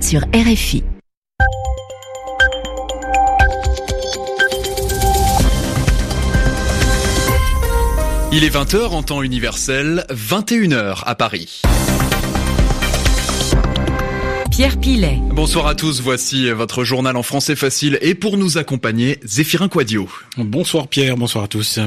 sur RFI. Il est 20h en temps universel, 21h à Paris. Pierre Pilet. Bonsoir à tous, voici votre journal en français facile et pour nous accompagner, Zéphirin Quadio. Bonsoir Pierre, bonsoir à tous.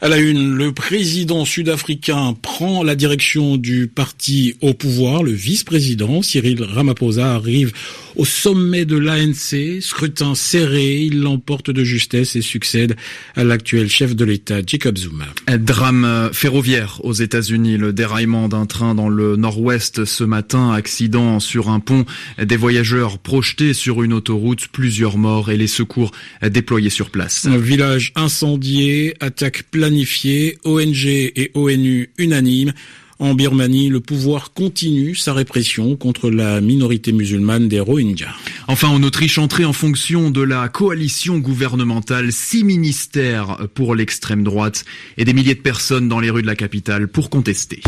À la une, le président sud-africain prend la direction du parti au pouvoir. Le vice-président Cyril Ramaphosa arrive au sommet de l'ANC, scrutin serré, il l'emporte de justesse et succède à l'actuel chef de l'État, Jacob Zuma. Un drame ferroviaire aux États-Unis, le déraillement d'un train dans le nord-ouest ce matin, accident sur un pont, des voyageurs projetés sur une autoroute, plusieurs morts et les secours déployés sur place. Un village incendié, attaque planifiée, ONG et ONU unanimes. En Birmanie, le pouvoir continue sa répression contre la minorité musulmane des Rohingyas. Enfin, en Autriche, entrée en fonction de la coalition gouvernementale, six ministères pour l'extrême droite et des milliers de personnes dans les rues de la capitale pour contester.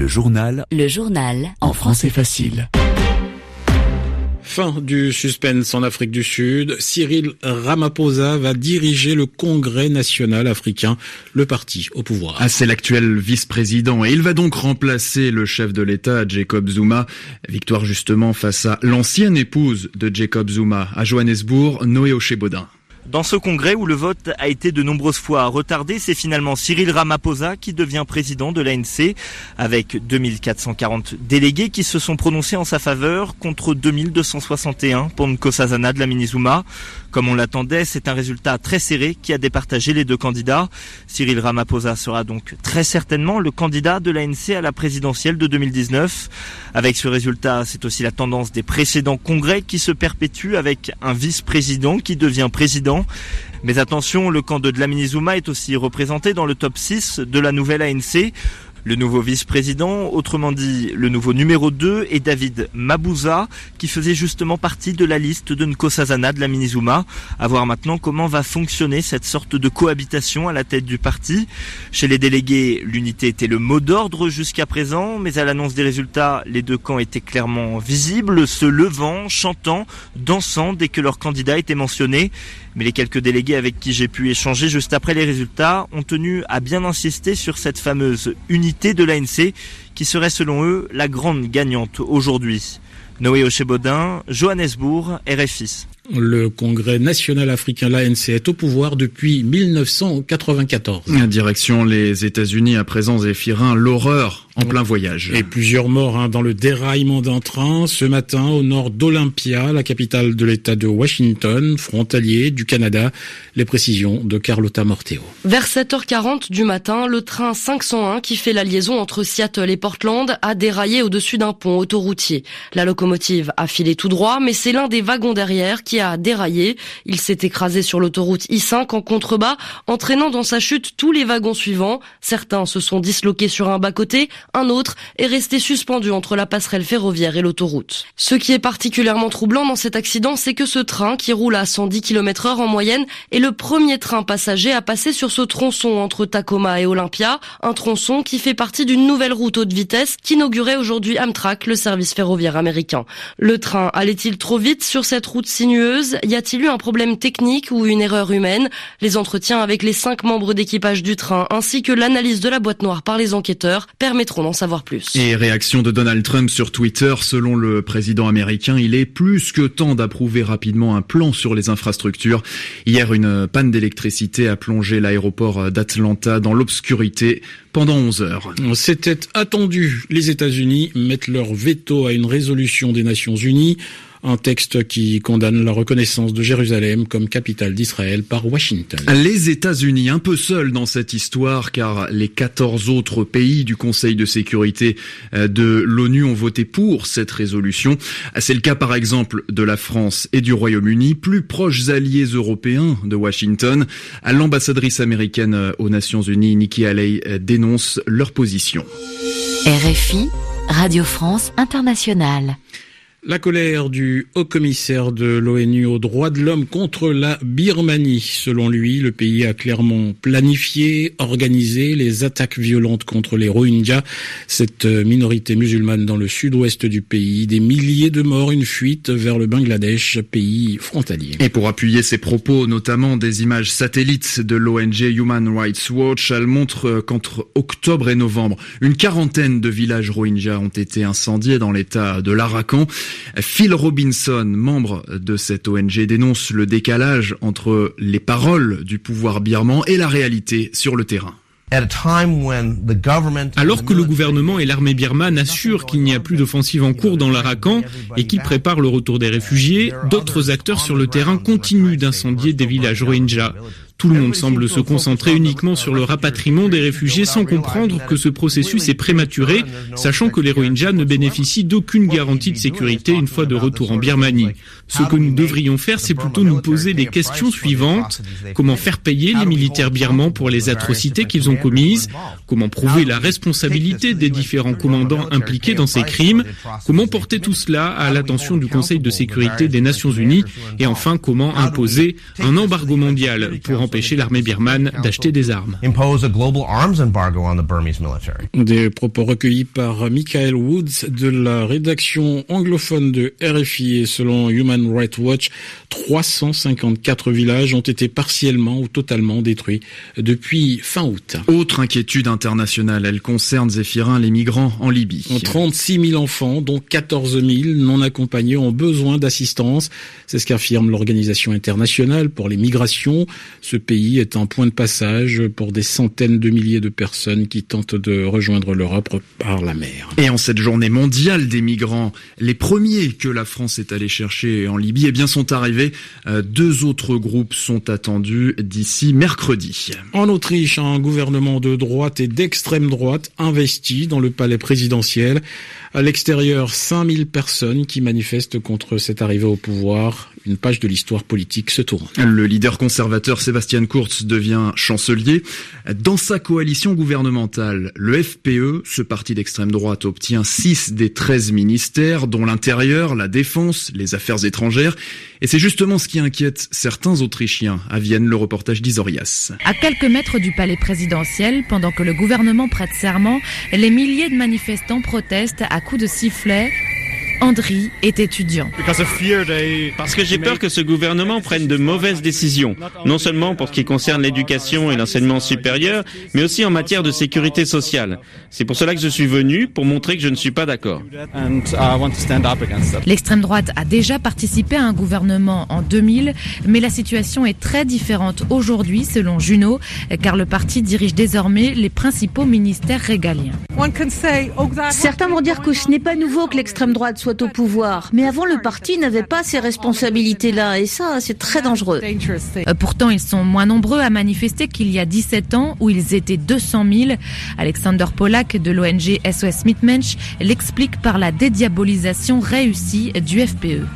Le journal. Le journal. En français facile. Fin du suspense en Afrique du Sud. Cyril Ramaphosa va diriger le Congrès national africain, le parti au pouvoir. Ah, c'est l'actuel vice-président et il va donc remplacer le chef de l'État, Jacob Zuma. Victoire justement face à l'ancienne épouse de Jacob Zuma à Johannesburg, Noé Ochebodin. Dans ce congrès où le vote a été de nombreuses fois retardé, c'est finalement Cyril Ramaphosa qui devient président de l'ANC avec 2440 délégués qui se sont prononcés en sa faveur contre 2261 pour Nkosazana de la Minizuma. Comme on l'attendait, c'est un résultat très serré qui a départagé les deux candidats. Cyril Ramaphosa sera donc très certainement le candidat de l'ANC à la présidentielle de 2019. Avec ce résultat, c'est aussi la tendance des précédents congrès qui se perpétue avec un vice-président qui devient président. Mais attention, le camp de Dlamini Zuma est aussi représenté dans le top 6 de la nouvelle ANC. Le nouveau vice-président, autrement dit le nouveau numéro 2, est David Mabouza, qui faisait justement partie de la liste de Nkosazana de la Minizuma. À voir maintenant comment va fonctionner cette sorte de cohabitation à la tête du parti. Chez les délégués, l'unité était le mot d'ordre jusqu'à présent, mais à l'annonce des résultats, les deux camps étaient clairement visibles, se levant, chantant, dansant dès que leur candidat était mentionné. Mais les quelques délégués avec qui j'ai pu échanger juste après les résultats ont tenu à bien insister sur cette fameuse unité de l'ANC qui serait selon eux la grande gagnante aujourd'hui. Noé Ochebodin, Johannesburg, RFI. Le Congrès national africain, l'ANC, est au pouvoir depuis 1994. Direction les États-Unis à présent, Zéphirin, l'horreur en plein voyage. Et plusieurs morts hein, dans le déraillement d'un train ce matin au nord d'Olympia, la capitale de l'État de Washington, frontalier du Canada. Les précisions de Carlotta Morteo. Vers 7h40 du matin, le train 501 qui fait la liaison entre Seattle et Portland a déraillé au-dessus d'un pont autoroutier. La locomotive a filé tout droit, mais c'est l'un des wagons derrière qui a déraillé. Il s'est écrasé sur l'autoroute I5 en contrebas, entraînant dans sa chute tous les wagons suivants. Certains se sont disloqués sur un bas-côté, un autre est resté suspendu entre la passerelle ferroviaire et l'autoroute. Ce qui est particulièrement troublant dans cet accident, c'est que ce train, qui roule à 110 km heure en moyenne, est le premier train passager à passer sur ce tronçon entre Tacoma et Olympia, un tronçon qui fait partie d'une nouvelle route haute vitesse qu'inaugurait aujourd'hui Amtrak, le service ferroviaire américain. Le train allait-il trop vite sur cette route sinueuse? Y a-t-il eu un problème technique ou une erreur humaine? Les entretiens avec les cinq membres d'équipage du train ainsi que l'analyse de la boîte noire par les enquêteurs permettront d'en savoir plus. Et réaction de Donald Trump sur Twitter, selon le président américain, il est plus que temps d'approuver rapidement un plan sur les infrastructures. Hier, une panne d'électricité a plongé l'aéroport d'Atlanta dans l'obscurité pendant 11 heures. C'était attendu. Les États-Unis mettent leur veto à une résolution des Nations Unies un texte qui condamne la reconnaissance de Jérusalem comme capitale d'Israël par Washington. Les États-Unis un peu seuls dans cette histoire car les 14 autres pays du Conseil de sécurité euh, de l'ONU ont voté pour cette résolution. C'est le cas par exemple de la France et du Royaume-Uni, plus proches alliés européens de Washington. L'ambassadrice américaine euh, aux Nations Unies, Nikki Haley, euh, dénonce leur position. RFI, Radio France Internationale. La colère du haut-commissaire de l'ONU aux droits de l'homme contre la Birmanie. Selon lui, le pays a clairement planifié, organisé les attaques violentes contre les Rohingyas, cette minorité musulmane dans le sud-ouest du pays. Des milliers de morts, une fuite vers le Bangladesh, pays frontalier. Et pour appuyer ses propos, notamment des images satellites de l'ONG Human Rights Watch, elle montre qu'entre octobre et novembre, une quarantaine de villages Rohingyas ont été incendiés dans l'état de l'Arakan. Phil Robinson, membre de cette ONG, dénonce le décalage entre les paroles du pouvoir birman et la réalité sur le terrain. Alors que le gouvernement et l'armée birmane assurent qu'il n'y a plus d'offensive en cours dans l'Arakan et qu'ils préparent le retour des réfugiés, d'autres acteurs sur le terrain continuent d'incendier des villages Rohingyas. Tout le monde semble se concentrer uniquement sur le rapatriement des réfugiés sans comprendre que ce processus est prématuré, sachant que les Rohingyas ne bénéficient d'aucune garantie de sécurité une fois de retour en Birmanie. Ce que nous devrions faire, c'est plutôt nous poser les questions suivantes. Comment faire payer les militaires birmans pour les atrocités qu'ils ont commises Comment prouver la responsabilité des différents commandants impliqués dans ces crimes Comment porter tout cela à l'attention du Conseil de sécurité des Nations Unies Et enfin, comment imposer un embargo mondial pour empêcher l'armée birmane d'acheter des armes. Des propos recueillis par Michael Woods de la rédaction anglophone de RFI et selon Human Rights Watch, 354 villages ont été partiellement ou totalement détruits depuis fin août. Autre inquiétude internationale, elle concerne Zéphirin, les migrants en Libye. 36 000 enfants, dont 14 000 non accompagnés, ont besoin d'assistance. C'est ce qu'affirme l'Organisation internationale pour les migrations. Ce pays est un point de passage pour des centaines de milliers de personnes qui tentent de rejoindre l'Europe par la mer. Et en cette journée mondiale des migrants, les premiers que la France est allée chercher en Libye eh bien, sont arrivés. Euh, deux autres groupes sont attendus d'ici mercredi. En Autriche, un gouvernement de droite et d'extrême droite investi dans le palais présidentiel. À l'extérieur, 5000 personnes qui manifestent contre cette arrivée au pouvoir. Une page de l'histoire politique se tourne. Le leader conservateur Sébastien Kurz devient chancelier. Dans sa coalition gouvernementale, le FPE, ce parti d'extrême droite, obtient 6 des 13 ministères, dont l'intérieur, la défense, les affaires étrangères. Et c'est justement ce qui inquiète certains Autrichiens, à Vienne, le reportage d'Isorias. À quelques mètres du palais présidentiel, pendant que le gouvernement prête serment, les milliers de manifestants protestent à coups de sifflet Andri est étudiant. Parce que j'ai peur que ce gouvernement prenne de mauvaises décisions, non seulement pour ce qui concerne l'éducation et l'enseignement supérieur, mais aussi en matière de sécurité sociale. C'est pour cela que je suis venu, pour montrer que je ne suis pas d'accord. L'extrême droite a déjà participé à un gouvernement en 2000, mais la situation est très différente aujourd'hui, selon Juno, car le parti dirige désormais les principaux ministères régaliens. Certains vont dire que ce n'est pas nouveau que l'extrême droite soit au pouvoir. Mais avant, le parti n'avait pas ces responsabilités-là. Et ça, c'est très dangereux. Euh, pourtant, ils sont moins nombreux à manifester qu'il y a 17 ans, où ils étaient 200 000. Alexander Polak de l'ONG SOS Mitmensch l'explique par la dédiabolisation réussie du FPE.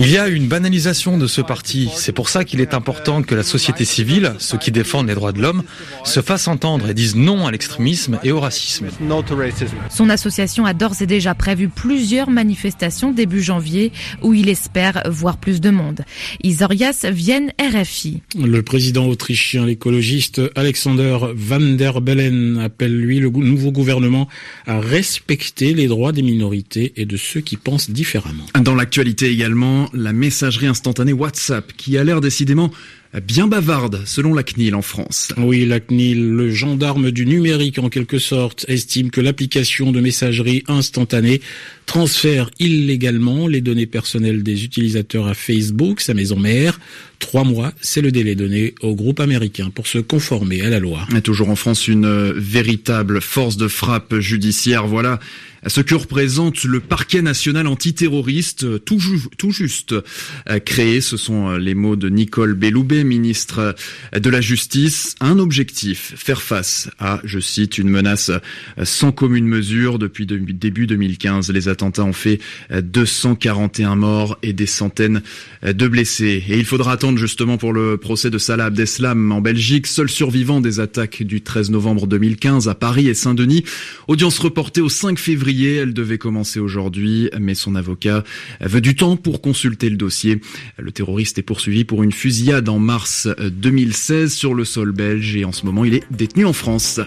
Il y a une banalisation de ce parti. C'est pour ça qu'il est important que la société civile, ceux qui défendent les droits de l'homme, se fassent entendre et disent non à l'extrémisme et au racisme. Son association a d'ores et déjà prévu plus plusieurs manifestations début janvier où il espère voir plus de monde. Isorias Vienne RFI. Le président autrichien, l'écologiste Alexander Van der Bellen appelle lui le nouveau gouvernement à respecter les droits des minorités et de ceux qui pensent différemment. Dans l'actualité également, la messagerie instantanée WhatsApp qui a l'air décidément bien bavarde, selon la CNIL en France. Oui, la CNIL, le gendarme du numérique en quelque sorte, estime que l'application de messagerie instantanée transfère illégalement les données personnelles des utilisateurs à Facebook, sa maison mère. Trois mois, c'est le délai donné au groupe américain pour se conformer à la loi. Et toujours en France, une véritable force de frappe judiciaire. Voilà ce que représente le parquet national antiterroriste tout, tout juste euh, créé. Ce sont euh, les mots de Nicole Belloubet, ministre euh, de la Justice. Un objectif, faire face à, je cite, une menace sans commune mesure. Depuis début 2015, les attentats ont fait 241 morts et des centaines de blessés. Et il faudra attendre justement pour le procès de Salah Abdeslam en Belgique, seul survivant des attaques du 13 novembre 2015 à Paris et Saint-Denis. Audience reportée au 5 elle devait commencer aujourd'hui, mais son avocat veut du temps pour consulter le dossier. Le terroriste est poursuivi pour une fusillade en mars 2016 sur le sol belge et en ce moment il est détenu en France.